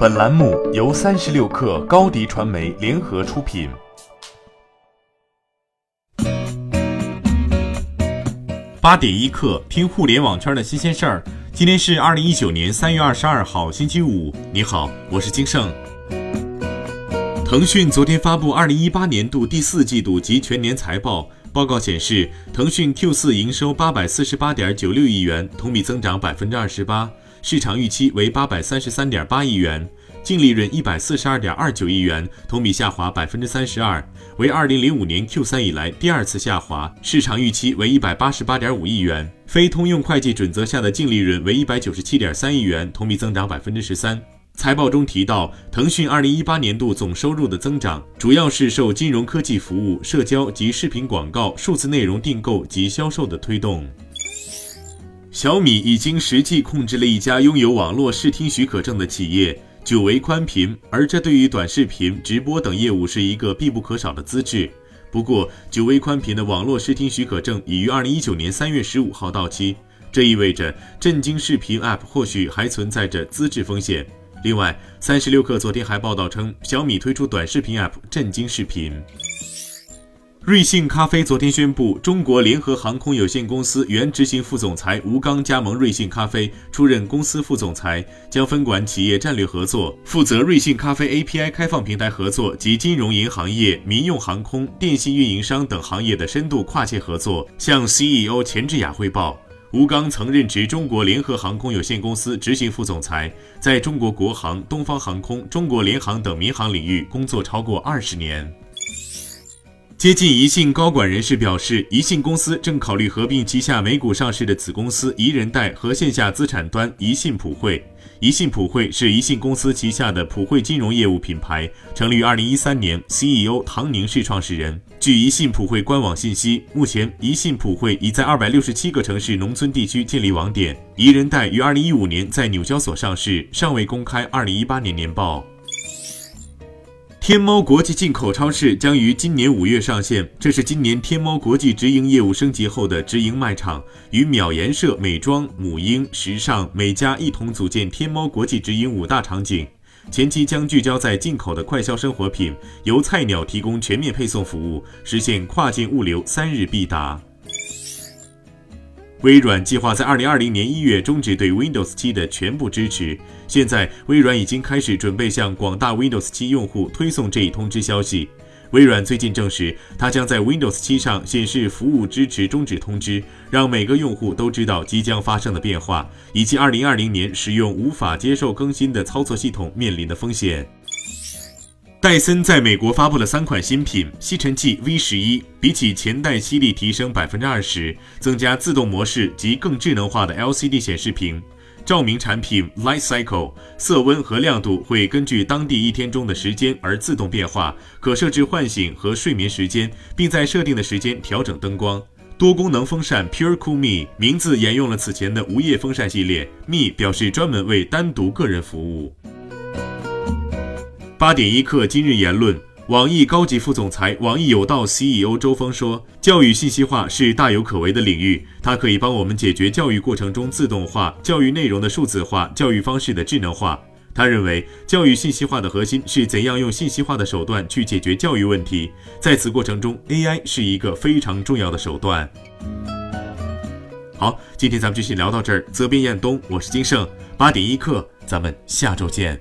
本栏目由三十六氪高低传媒联合出品。八点一刻，听互联网圈的新鲜事儿。今天是二零一九年三月二十二号，星期五。你好，我是金盛。腾讯昨天发布二零一八年度第四季度及全年财报，报告显示，腾讯 Q 四营收八百四十八点九六亿元，同比增长百分之二十八。市场预期为八百三十三点八亿元，净利润一百四十二点二九亿元，同比下滑百分之三十二，为二零零五年 Q 三以来第二次下滑。市场预期为一百八十八点五亿元，非通用会计准则下的净利润为一百九十七点三亿元，同比增长百分之十三。财报中提到，腾讯二零一八年度总收入的增长主要是受金融科技服务、社交及视频广告、数字内容订购及销售的推动。小米已经实际控制了一家拥有网络视听许可证的企业——九维宽频，而这对于短视频、直播等业务是一个必不可少的资质。不过，九维宽频的网络视听许可证已于二零一九年三月十五号到期，这意味着震惊视频 App 或许还存在着资质风险。另外，三十六氪昨天还报道称，小米推出短视频 App 震惊视频。瑞幸咖啡昨天宣布，中国联合航空有限公司原执行副总裁吴刚加盟瑞幸咖啡，出任公司副总裁，将分管企业战略合作，负责瑞幸咖啡 API 开放平台合作及金融银行业、民用航空、电信运营商等行业的深度跨界合作。向 CEO 钱志雅汇报，吴刚曾任职中国联合航空有限公司执行副总裁，在中国国航、东方航空、中国联航等民航领域工作超过二十年。接近宜信高管人士表示，宜信公司正考虑合并旗下美股上市的子公司宜人贷和线下资产端宜信普惠。宜信普惠是宜信公司旗下的普惠金融业务品牌，成立于二零一三年，CEO 唐宁是创始人。据宜信普惠官网信息，目前宜信普惠已在二百六十七个城市农村地区建立网点。宜人贷于二零一五年在纽交所上市，尚未公开二零一八年年报。天猫国际进口超市将于今年五月上线，这是今年天猫国际直营业务升级后的直营卖场，与秒颜社、美妆、母婴、时尚、美家一同组建天猫国际直营五大场景。前期将聚焦在进口的快消生活品，由菜鸟提供全面配送服务，实现跨境物流三日必达。微软计划在二零二零年一月终止对 Windows 七的全部支持。现在，微软已经开始准备向广大 Windows 七用户推送这一通知消息。微软最近证实，它将在 Windows 七上显示服务支持终止通知，让每个用户都知道即将发生的变化，以及二零二零年使用无法接受更新的操作系统面临的风险。戴森在美国发布了三款新品：吸尘器 V 十一，比起前代吸力提升百分之二十，增加自动模式及更智能化的 LCD 显示屏；照明产品 Light Cycle，色温和亮度会根据当地一天中的时间而自动变化，可设置唤醒和睡眠时间，并在设定的时间调整灯光；多功能风扇 Pure Cool Me，名字沿用了此前的无叶风扇系列，Me 表示专门为单独个人服务。八点一刻，今日言论：网易高级副总裁、网易有道 CEO 周峰说，教育信息化是大有可为的领域，它可以帮我们解决教育过程中自动化、教育内容的数字化、教育方式的智能化。他认为，教育信息化的核心是怎样用信息化的手段去解决教育问题，在此过程中，AI 是一个非常重要的手段。好，今天咱们就先聊到这儿。责编：彦东，我是金盛。八点一刻，咱们下周见。